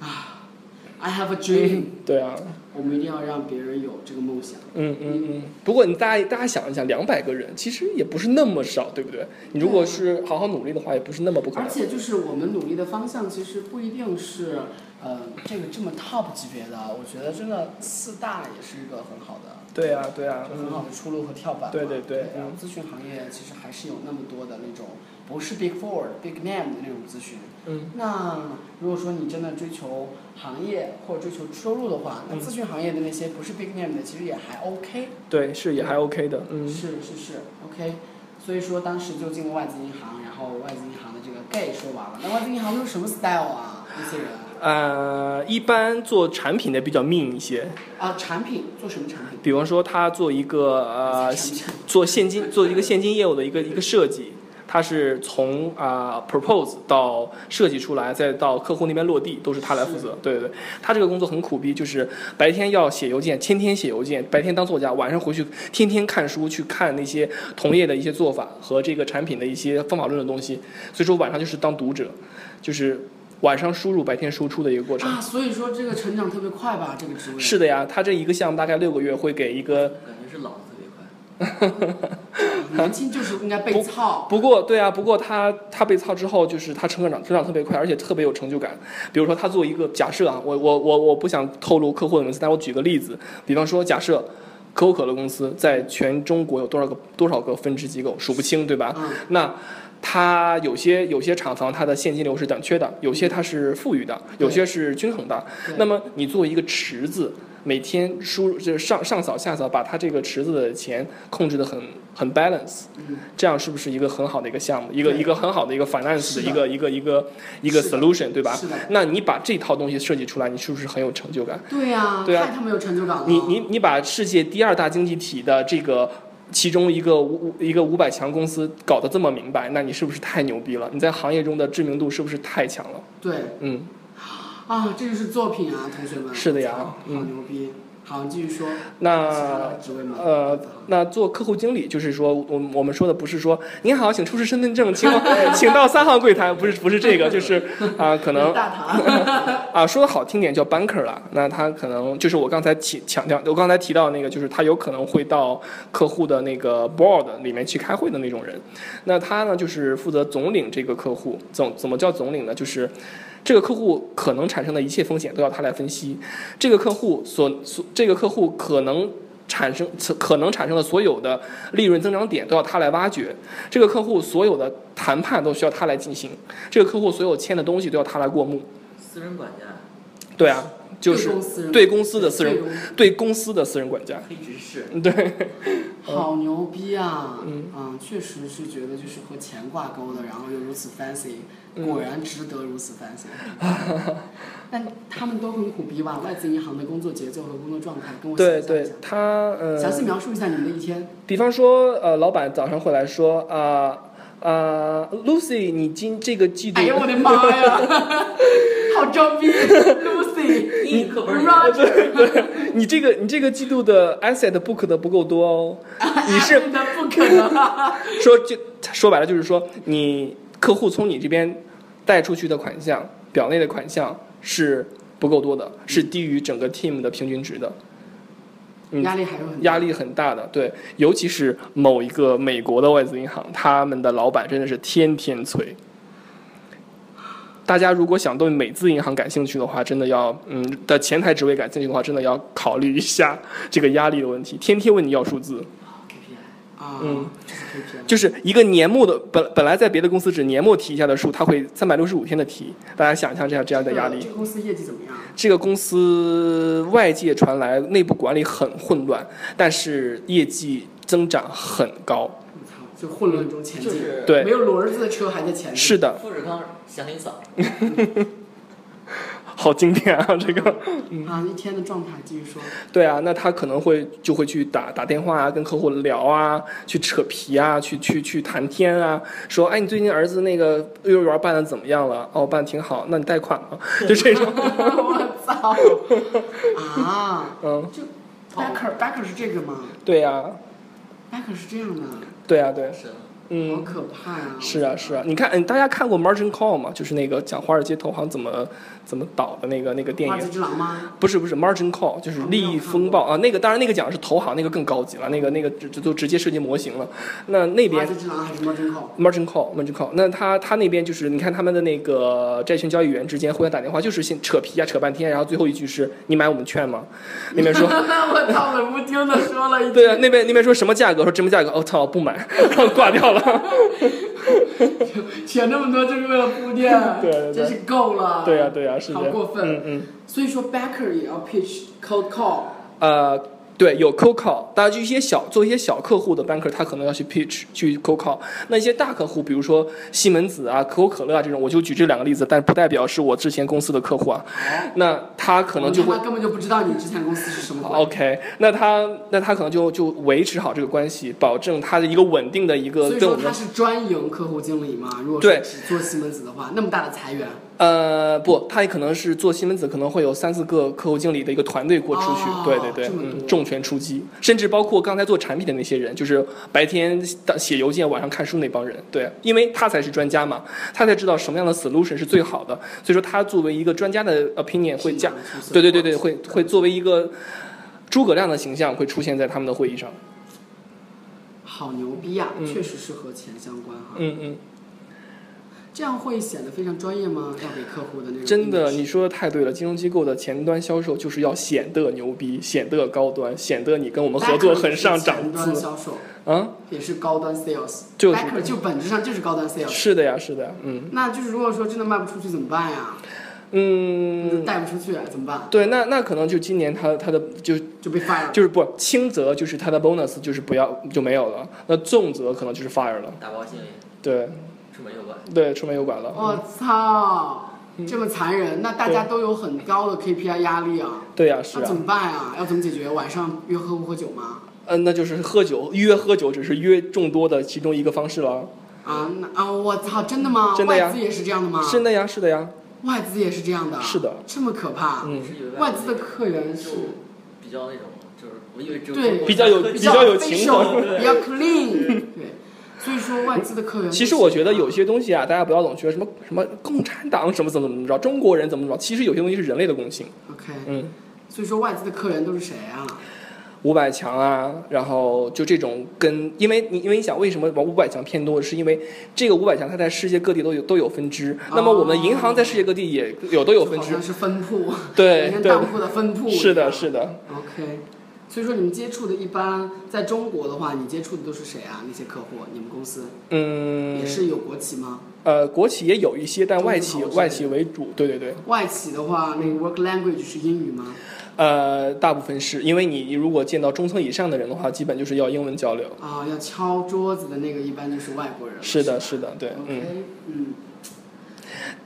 啊！I have a dream，、对啊，我们一定要让别人有这个梦想。嗯嗯嗯。不过你大家大家想一想，两百个人其实也不是那么少，对不对？你如果是好好努力的话，也不是那么不可能。而且就是我们努力的方向，其实不一定是呃这个这么 top 级别的。我觉得真的四大也是一个很好的。对啊，对啊，很好的出路和跳板嘛。对对对然后嗯咨询行业其实还是有那么多的那种不是 big four、big name 的那种咨询。嗯。那如果说你真的追求行业或者追求收入的话，那嗯咨询行业的那些不是 big name 的，其实也还 OK。对，是也还 OK 的，嗯。是是是 OK。所以说当时就进了外资银行，然后外资银行的这个 gay 说完了。那外资银行都是什么 style 啊？那些人呃，一般做产品的比较命一些，啊，产品做什么产品？比方说他做一个呃做现金做一个现金业务的一个一个设计，它是从啊、propose 到设计出来，再到客户那边落地，都是他来负责。对对对，他这个工作很苦逼，就是白天要写邮件，天天写邮件，白天当作家，晚上回去天天看书，去看那些同业的一些做法和这个产品的一些方法论的东西。所以说晚上就是当读者，就是晚上输入，白天输出的一个过程。啊，所以说这个成长特别快吧？这个职位是的呀，他这一个项目大概六个月会给一个。感觉是老。年轻就是应该被操。不过，对啊，不过他他被操之后，就是他成长成长特别快，而且特别有成就感。比如说，他做一个假设啊，我我我我不想透露客户的名字，但我举个例子，比方说，假设可口可乐公司在全中国有多少个多少个分支机构，数不清，对吧？嗯那它有些有些厂房它的现金流是短缺的，有些它是富裕的，有些是均衡的。那么你作为一个池子，每天输入就是上上扫下扫，把他这个池子的钱控制的很很 balance，嗯，这样是不是一个很好的一个项目，一个一个很好的一个 finance 的的一个一个一个一个 solution，对吧是的？那你把这套东西设计出来，你是不是很有成就感？对呀、对啊太他妈有成就感了。你你你把世界第二大经济体的这个其中一个五一个五百强公司搞得这么明白，那你是不是太牛逼了？你在行业中的知名度是不是太强了？对嗯，啊，这就是作品啊，同学们。是的呀操嗯好牛逼。好，你继续说。那？呃，那做客户经理就是说，我我们说的不是说您好，请出示身份证，请 请到三号柜台，不是不是这个，就是啊、可能。啊，说的好听点叫 banker 了，那他可能就是我刚才提强调，我刚才提到那个，就是他有可能会到客户的那个 board 里面去开会的那种人。那他呢，就是负责总领这个客户，总怎么叫总领呢？就是这个客户可能产生的一切风险都要他来分析，这个客户所所这个客户可能。产生可能产生的所有的利润增长点都要他来挖掘，这个客户所有的谈判都需要他来进行，这个客户所有签的东西都要他来过目。私人管家，对啊，就是对公司人对公司的私人对公司的私人管家。黑执事，对，好牛逼啊！嗯啊，确实是觉得就是和钱挂钩的，然后又如此 fancy，嗯果然值得如此 fancy。但他们都很苦逼吧？外资银行的工作节奏和工作状态，跟我对对想象一下，他呃，详细描述一下你们的一天。比方说呃，老板早上会来说啊啊、l u c y 你今这个季度哎，呦我的妈呀！好装逼，Lucy，英语课本里 Roger，你这个你这个季度的 asset book 的不够多哦，你是不可能啊！说就说白了就是说，你客户从你这边贷出去的款项，表内的款项是不够多的，是低于整个 team 的平均值的。嗯压力还是很大压力很大的，对，尤其是某一个美国的外资银行，他们的老板真的是天天催。大家如果想对美资银行感兴趣的话，真的要嗯的前台职位感兴趣的话，真的要考虑一下这个压力的问题，天天问你要数字。KPI，啊，嗯。就是一个年末的本本来在别的公司只年末提一下的数，他会三百六十五天的提，大家想象这样这样的压力这。个公司业绩怎么样？这个公司外界传来内部管理很混乱，但是业绩增长很高。就混乱中前进，就是对没有轮子的车还在前进。是的，富士康祥林嫂，好经典啊！这个，啊，一天的状态继续说。对啊，那他可能会就会去打打电话啊，跟客户聊啊，去扯皮啊，去去去谈天啊，说，哎，你最近儿子那个幼儿园办的怎么样了？哦，办的挺好，那你贷款吗？就这种 我操！啊，嗯，就 backer backer 是这个吗对呀、？backer 是这样的，对啊、对，是的，好嗯。可怕呀！是啊，是啊，你看，嗯，大家看过《Margin Call》吗？就是那个讲华尔街投行怎么怎么导的那个那个电影之。狼吗？不是不是，Margin Call 就是利益风暴啊，那个当然那个讲的是投行，那个更高级了，那个那个这这都直接设计模型了。那那边花之之狼还是 margin call？margin call margin call，那他他那边就是你看他们的那个债券交易员之间互相打电话，就是先扯皮啊扯半天，然后最后一句是你买我们券吗？那边说我操，冷不丁的说了一句。对啊，那边那边说什么价格？说什么价格？我、操，不买，然后挂掉了。写那么多就是为了铺垫，对对对真是够了。对呀、对呀、是。好过分嗯嗯。所以说 backer 也要 pitch cold call。呃，对，有 cold call，大家就一些小做一些小客户的 banker，他可能要去 pitch 去 cold call。那一些大客户，比如说西门子啊、可口可乐啊这种，我就举这两个例子，但不代表是我之前公司的客户啊。那他可能就会我他根本就不知道你之前公司是什么。OK，那他那他可能就就维持好这个关系，保证他的一个稳定的一个所以跟我们说他是专营客户经理嘛？如果对是只做西门子的话，那么大的裁员，呃不，他也可能是做西门子，可能会有三四个客户经理的一个团队过出去，哦对对对重拳出击，甚至包括刚才做产品的那些人，就是白天写邮件，晚上看书那帮人，对，因为他才是专家嘛，他才知道什么样的 solution 是最好的，所以说他作为一个专家的 opinion 会加，对对对对，会会作为一个诸葛亮的形象会出现在他们的会议上，好牛逼呀、嗯。确实是和钱相关哈。嗯嗯。这样会显得非常专业吗？要给客户的那种真的，你说的太对了。金融机构的前端销售就是要显得牛逼，显得高端，显得你跟我们合作很上档 Backer 也端次销售啊！也是高端 sales，就是 backer 就本质上就是高端 sales。是的呀，是的呀，嗯那就是如果说真的卖不出去怎么办呀？嗯，带不出去怎么办？对，那那可能就今年他他的就就被 fire 了。就是不轻则就是他的 bonus 就是不要就没有了，那重则可能就是 fire 了，打包行李，对出门右拐，对，出门右拐了，我操，嗯这么残忍，那大家都有很高的 KPI 压力啊。对呀，是啊，那怎么办啊？要怎么解决？晚上约喝不喝酒吗？嗯，那就是喝酒约喝酒只是约众多的其中一个方式了，啊，那啊，我操，真的吗？真的呀外资也是这样的吗？真的呀，是的呀，外资也是这样的。是的，这么可怕。嗯是有外资的客源是比较那种，就是我以为只有对比较有比比较有情手况 比较 clean，对。所以说外资的客源，其实我觉得有些东西啊，大家不要总觉得什么什么共产党什么怎么怎么着，中国人怎么怎么着，其实有些东西是人类的共性。OK，嗯，所以说外资的客源都是谁啊？五百强啊，然后就这种跟，因为你因为你想为什么往五百强偏多，是因为这个五百强它在世界各地都有都有分支，那么我们银行在世界各地也有都有分支是分铺，对当铺的分铺。是的，。是的。OK，所以说你们接触的一般在中国的话，你接触的都是谁啊？那些客户，你们公司嗯也，是有国企吗？呃，国企也有一些，但外企外企为主，对对对。外企的话，那个 work language 是英语吗？呃，大部分是因为你你如果见到中层以上的人的话，基本就是要英文交流。啊，要敲桌子的那个一般就是外国人。是的，是的，对，嗯。OK，嗯。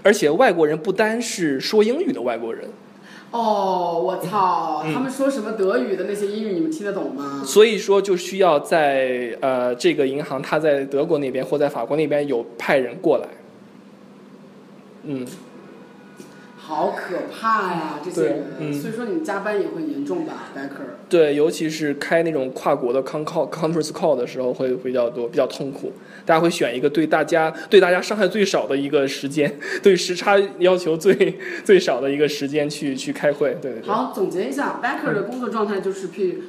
而且外国人不单是说英语的外国人，哦，我操！嗯他们说什么德语的那些英语，你们听得懂吗？所以说就需要在呃这个银行，它在德国那边或在法国那边有派人过来。嗯，好可怕呀，这些人。嗯所以说你加班也会严重吧，Becker？对，尤其是开那种跨国的 con call conference call 的时候会比较多，比较痛苦。大家会选一个对大家对大家伤害最少的一个时间，对时差要求最最少的一个时间去去开会。对对对。好，总结一下，Becker 的工作状态就是去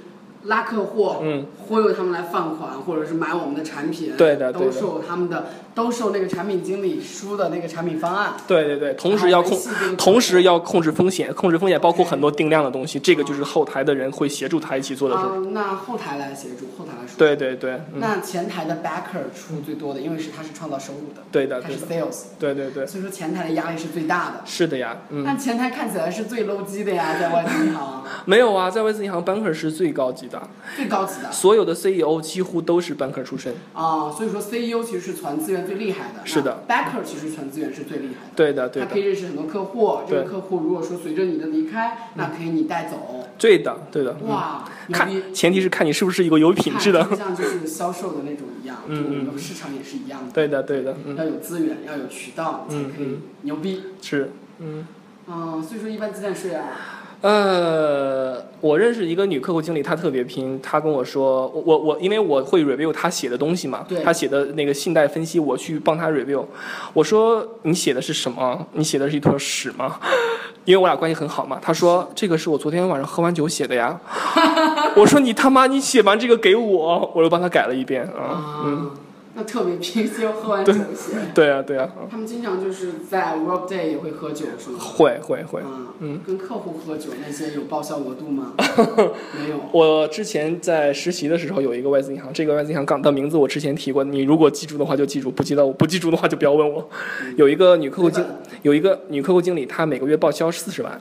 拉客户，嗯，忽悠他们来放款，或者是买我们的产品，对的对的。都受他们的，都受那个产品经理出的那个产品方案，对对对，同时要控同时要控制风险，控制风险包括很多定量的东西，这个就是后台的人会协助他一起做的事。啊、那后台来协助，后台来说。对对对，嗯，那前台的 backer 出最多的，因为是他是创造收入的，对的他是，sales，对对对，所以说前台的压力是最大的。是的呀，嗯，但前台看起来是最 low 级的呀，在外资银行。没有啊，在外资银行 banker 是最高级的，最高级的所有的 CEO 几乎都是 banker 出身。啊，所以说 CEO 其实是传资源最厉害的，是的，backer 其实传资源是最厉害的。对的对的他可以认识很多客户，这个客户如果说随着你的离开，那可以你带走。对的对的，嗯哇，牛看！前提是看你是不是一个有品质的像就是销售的那种一样，嗯嗯市场也是一样的，对的对的，嗯，要有资源，要有渠道，才可以嗯牛逼。是，嗯。嗯，所以说一般鸡蛋税啊，呃，我认识一个女客户经理，她特别拼。她跟我说，我我我，因为我会 review 她写的东西嘛对，她写的那个信贷分析，我去帮她 review。我说你写的是什么？你写的是一坨屎吗？因为我俩关系很好嘛。她说这个是我昨天晚上喝完酒写的呀。我说你他妈，你写完这个给我，我又帮她改了一遍啊。嗯，啊，那特别拼，就喝完酒写。对啊对啊，他们经常就是在 work day 也会喝酒，是吗？会会会。嗯嗯，跟客户喝酒那些有报销额度吗？没有。我之前在实习的时候有一个外资银行，这个外资银行港的名字我之前提过，你如果记住的话就记住，不记得不记住的话就不要问我。有一个女客户经有一个女客户经理，她每个月报销四十万。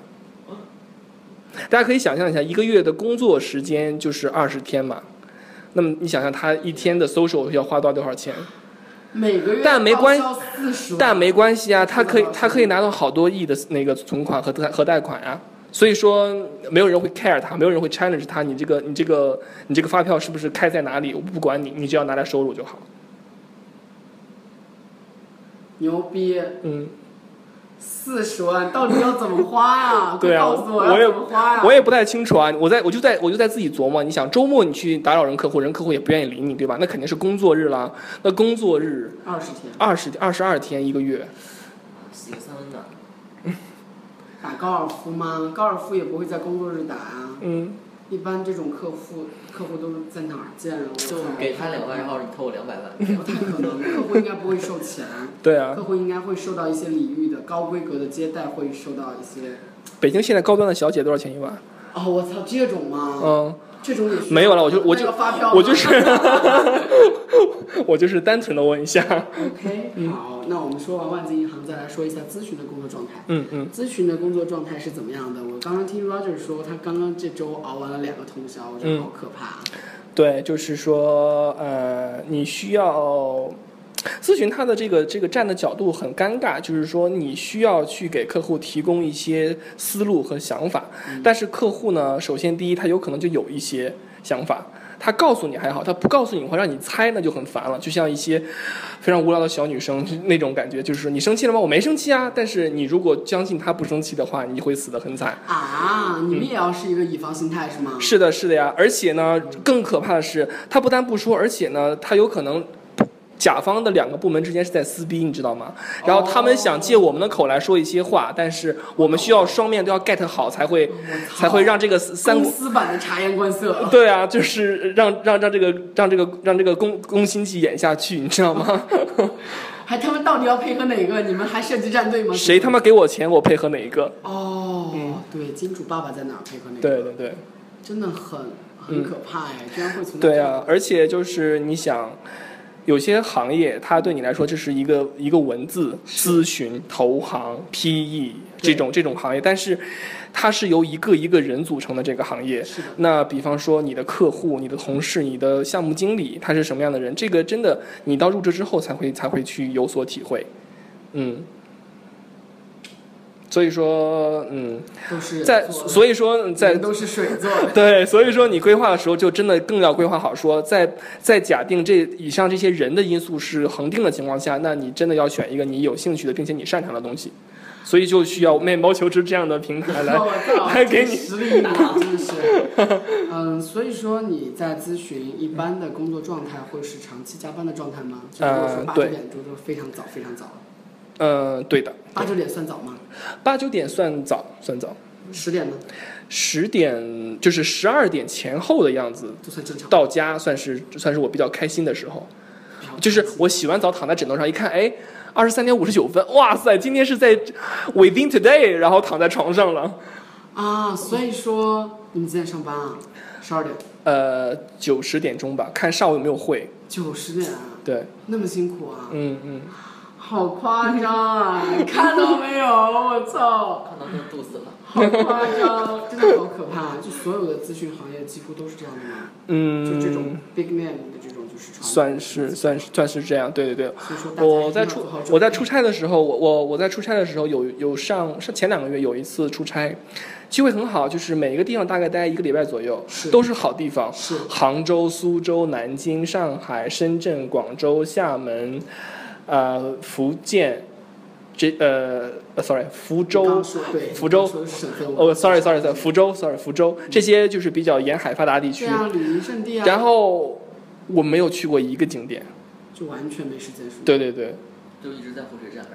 大家可以想象一下，一个月的工作时间就是二十天嘛，那么你想想他一天的 social 要花到多少钱？每个月但没关系，但没关系啊，他可以他可以拿到好多亿的那个存款和贷和贷款啊。所以说，没有人会 care 他，没有人会 challenge 他。你这个你这个你这个发票是不是开在哪里？我不管你，你只要拿来收入就好。牛逼，嗯，四十万到底要怎么花呀？对啊告诉我我也要怎么花呀？我也不太清楚啊。我在我就在我就在自己琢磨。你想周末你去打扰人客户，人客户也不愿意理你，对吧？那肯定是工作日啦。那工作日二十天二十二十二天一个月，洗个三温暖，打高尔夫吗？高尔夫也不会在工作日打啊。嗯，一般这种客户客户都是在哪儿见啊？我就给他两万，然后你扣我两百万。不太可能，客户应该不会收钱，对啊。客户应该会受到一些礼遇的，高规格的接待会受到一些。北京现在高端的小姐多少钱一晚？哦，我操，这种吗？嗯，这种也没有了我就我就我就是 我就是单纯的问一下。OK，好，那我们说完万金银行，再来说一下咨询的工作状态。嗯嗯。咨询的工作状态是怎么样的？我刚刚听 Roger 说，他刚刚这周熬完了两个通宵，我觉得嗯好可怕啊。对，就是说，呃，你需要咨询他的这个这个站的角度很尴尬，就是说你需要去给客户提供一些思路和想法，但是客户呢，首先第一，他有可能就有一些想法。他告诉你还好，他不告诉你的话让你猜那就很烦了，就像一些非常无聊的小女生那种感觉，就是你生气了吗？我没生气啊，但是你如果相信他不生气的话，你会死得很惨。啊，你们也要是一个乙方心态是吗？是的，是的呀，而且呢，更可怕的是，他不但不说，而且呢，他有可能。甲方的两个部门之间是在撕逼，你知道吗？然后他们想借我们的口来说一些话，但是我们需要双面都要 get 好，才会才会让这个三公司版的察言观色。对啊，就是让让让这个让这个让这个宫宫心计演下去，你知道吗？还他们到底要配合哪个？你们还设计战队吗？谁他妈给我钱，我配合哪一个？哦，对，金主爸爸在哪儿配合哪个？对对对，真的很很可怕哎，居然会从对啊，而且就是你想。有些行业，它对你来说这是一个一个文字咨询、投行、PE 这种这种行业，但是它是由一个一个人组成的这个行业。那比方说你的客户、你的同事、你的项目经理，他是什么样的人？这个真的你到入职之后才会才会去有所体会。嗯。所以说，嗯，在所以说在都是水做的 对，所以说你规划的时候就真的更要规划好。说在在假定这以上这些人的因素是恒定的情况下，那你真的要选一个你有兴趣的并且你擅长的东西。所以就需要面包求职这样的平台来 来给你实力打，真的是。嗯，所以说你在咨询一般的工作状态会是长期加班的状态吗？嗯，八九点就是非常早，非常早。嗯，对的。八九点算早吗？八九点算早，算早。十点呢？十点就是十二点前后的样子，算正常。到家算是算是我比较开心的时候，就是我洗完澡躺在枕头上一看，哎，二十三点五十九分，哇塞，今天是在 within today，然后躺在床上了。啊，所以说你们几点上班啊？十二点。呃，九十点钟吧，看上午有没有会。九十点啊？对。那么辛苦啊？嗯嗯。好夸张啊！你看到没有？我操！看到都肚子了。好夸张，真的好可怕！就所有的咨询行业几乎都是这样的吗？嗯。就这种 big name 的这种就是。算是算是算是这样，对对对。我在出我在出差的时候，我我我在出差的时候有有上上前两个月有一次出差，机会很好，就是每一个地方大概待一个礼拜左右，都是好地方。是。杭州、苏州、南京、上海、深圳、广州、厦门。呃，福建，这呃，sorry，福州，福州，哦，sorry，sorry，sorry，福州，sorry，福州，这些就是比较沿海发达地区。旅游胜地啊。然后我没有去过一个景点。就完全没时间。对对对。就一直在火车站，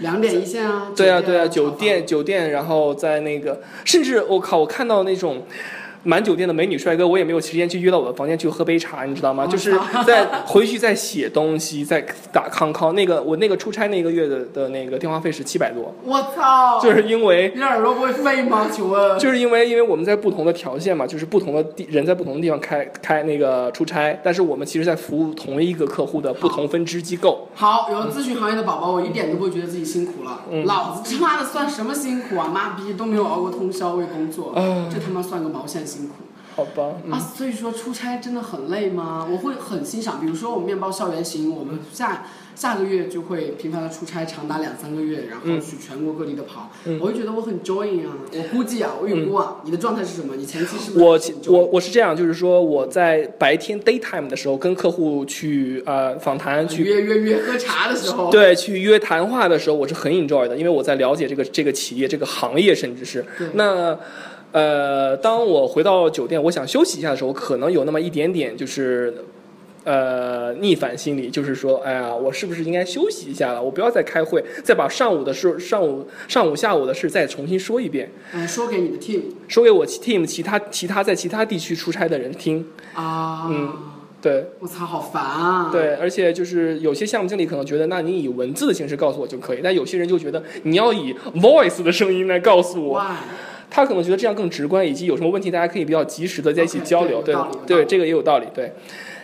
两点一线啊。对啊对啊，酒店酒店，然后在那个，甚至我靠，我看到那种。满酒店的美女帅哥，我也没有时间去约到我的房间去喝杯茶，你知道吗？就是在回去在写东西，在打康康。那个我那个出差那个月的的那个电话费是七百多。我操！就是因为你耳朵不会废吗？请问？就是因为因为我们在不同的条件嘛，就是不同的地人在不同的地方开开那个出差，但是我们其实在服务同一个客户的不同分支机构。好，有咨询行业的宝宝，我一点都不会觉得自己辛苦了。老子他妈的算什么辛苦啊？妈逼都没有熬过通宵为工作，这他妈算个毛线！辛苦，好吧。啊，所以说出差真的很累吗？我会很欣赏，比如说我们面包校园行，我们下下个月就会频繁的出差，长达两三个月，然后去全国各地的跑。我会觉得我很 joy 啊。我估计啊，我预估啊，你的状态是什么？你前期是？我我我是这样，就是说我在白天 daytime 的时候跟客户去呃访谈，去约约约喝茶的时候，对，去约谈话的时候，我是很 enjoy 的，因为我在了解这个这个企业这个行业，甚至是那。呃，当我回到酒店，我想休息一下的时候，可能有那么一点点就是，呃，逆反心理，就是说，哎呀，我是不是应该休息一下了？我不要再开会，再把上午的事、上午、上午、下午的事再重新说一遍。嗯，说给你的 team，说给我 team 其他其他在其他地区出差的人听。啊，嗯，对。我操，好烦啊！对，而且就是有些项目经理可能觉得，那你以文字的形式告诉我就可以，但有些人就觉得你要以 voice 的声音来告诉我。他可能觉得这样更直观，以及有什么问题大家可以比较及时的在一起交流，对对，这个也有道理，对，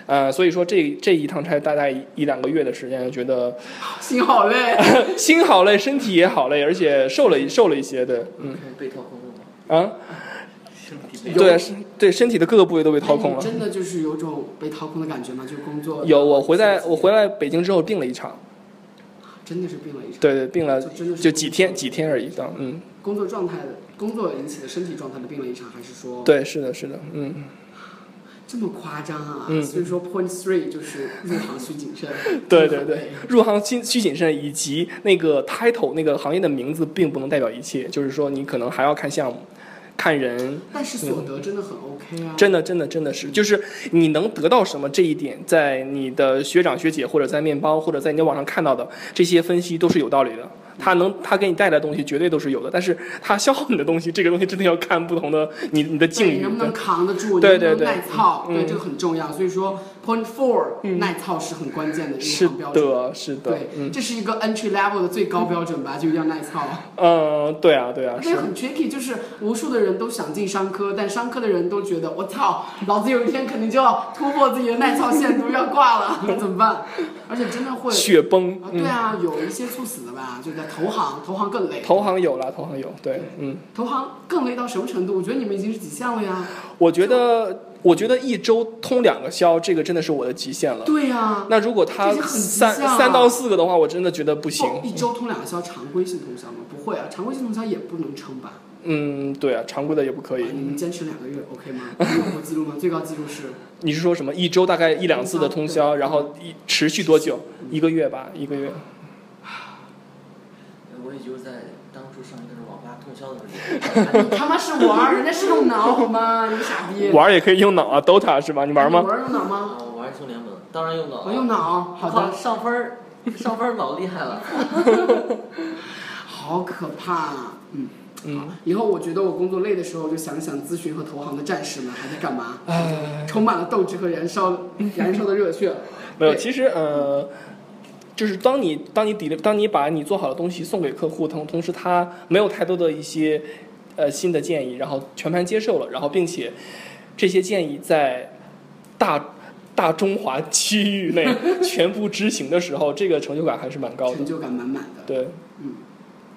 呃，所以说这这一趟差大概一两个月的时间，觉得心好累，心好累，身体也好累，而且瘦了瘦了一些，对，嗯，被掏空了吗？啊，对，对，身体的各个部位都被掏空了，真的就是有种被掏空的感觉吗？就工作有，我回来我回来北京之后病了一场，真的是病了一场，对对，病了就几天几天而已，当嗯，工作状态的。工作引起的身体状态的病了一场，还是说？对，是的，是的，嗯。这么夸张啊！嗯所以说 point three 就是入行需谨慎。对对对，入行需需谨慎，以及那个 title 那个行业的名字并不能代表一切，就是说你可能还要看项目、看人，但是所得真的很 OK 啊。真的真的真的是，就是你能得到什么这一点，在你的学长学姐或者在面包或者在你的网上看到的这些分析都是有道理的。他能他给你带来的东西绝对都是有的，但是他消耗你的东西，这个东西真的要看不同的你你的境遇。能不能扛得住？对对对耐操？嗯对，这个很重要。所以说，point four 耐操是很关键的入是行标准。的，是的对，，嗯这是一个 entry level 的最高标准吧，就要耐操。嗯，对啊对啊，是这很 tricky，就是无数的人都想进商科，但商科的人都觉得我操，老子有一天肯定就要突破自己的耐操限度，要挂了，怎么办？而且真的会雪崩啊，，对嗯，啊，有一些猝死的吧，就在投行，投行更累。投行有了，投行有，对，嗯，投行更累到什么程度？我觉得你们已经是极限了呀。我觉得我觉得一周通两个宵，这个真的是我的极限了。对呀、那如果他三三到四个的话，我真的觉得不行。不一周通两个宵，常规性通宵吗？不会啊，常规性通宵也不能撑吧？嗯，对啊，常规的也不可以啊。你们坚持两个月 OK 吗？你有过记录吗？最高记录是 你是说什么？一周大概一两次的通宵，然后一持续多久？一个月吧，一个月。我也就在当初上你 他妈是玩儿，人家是用脑好吗？你傻逼！玩儿也可以用脑啊，DOTA 是吧？你玩吗？你玩儿用脑吗？啊，我玩英雄联盟，当然用脑。我用脑，好的，上分儿，上分儿老厉害了。好可怕啊！嗯。嗯，以后我觉得我工作累的时候，就想想咨询和投行的战士们还在干嘛，唉，充满了斗志和燃烧燃烧的热血。没有，其实呃，就是当你当你底当你把你做好的东西送给客户，同同时他没有太多的一些呃新的建议，然后全盘接受了，然后并且这些建议在大大中华区域内 全部执行的时候，这个成就感还是蛮高的。成就感满满的，对，嗯，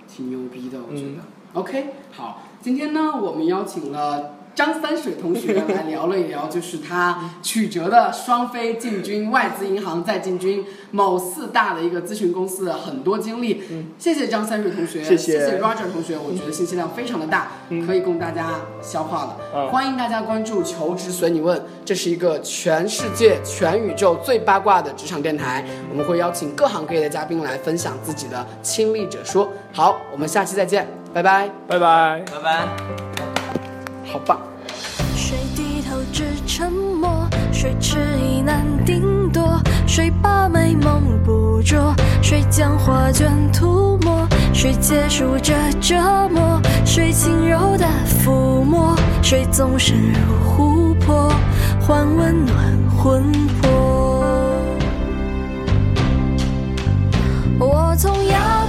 挺牛逼的，我觉得。嗯 OK，好，今天呢，我们邀请了张三水同学来聊了一聊，就是他曲折的双飞进军外资银行，再进军某四大的一个咨询公司的很多经历。嗯谢谢张三水同学，谢谢谢 Roger 同学，我觉得信息量非常的大，嗯可以供大家消化了。啊欢迎大家关注“求职随你问”，这是一个全世界、全宇宙最八卦的职场电台。我们会邀请各行各业的嘉宾来分享自己的亲历者说。好，我们下期再见，拜拜。拜拜。拜拜。好棒。谁低头只沉默？谁迟疑难定夺？谁把美梦捕捉？谁将画卷涂抹？谁结束这折磨？谁轻柔的抚摸？谁纵身入湖泊，换温暖魂魄？我从遥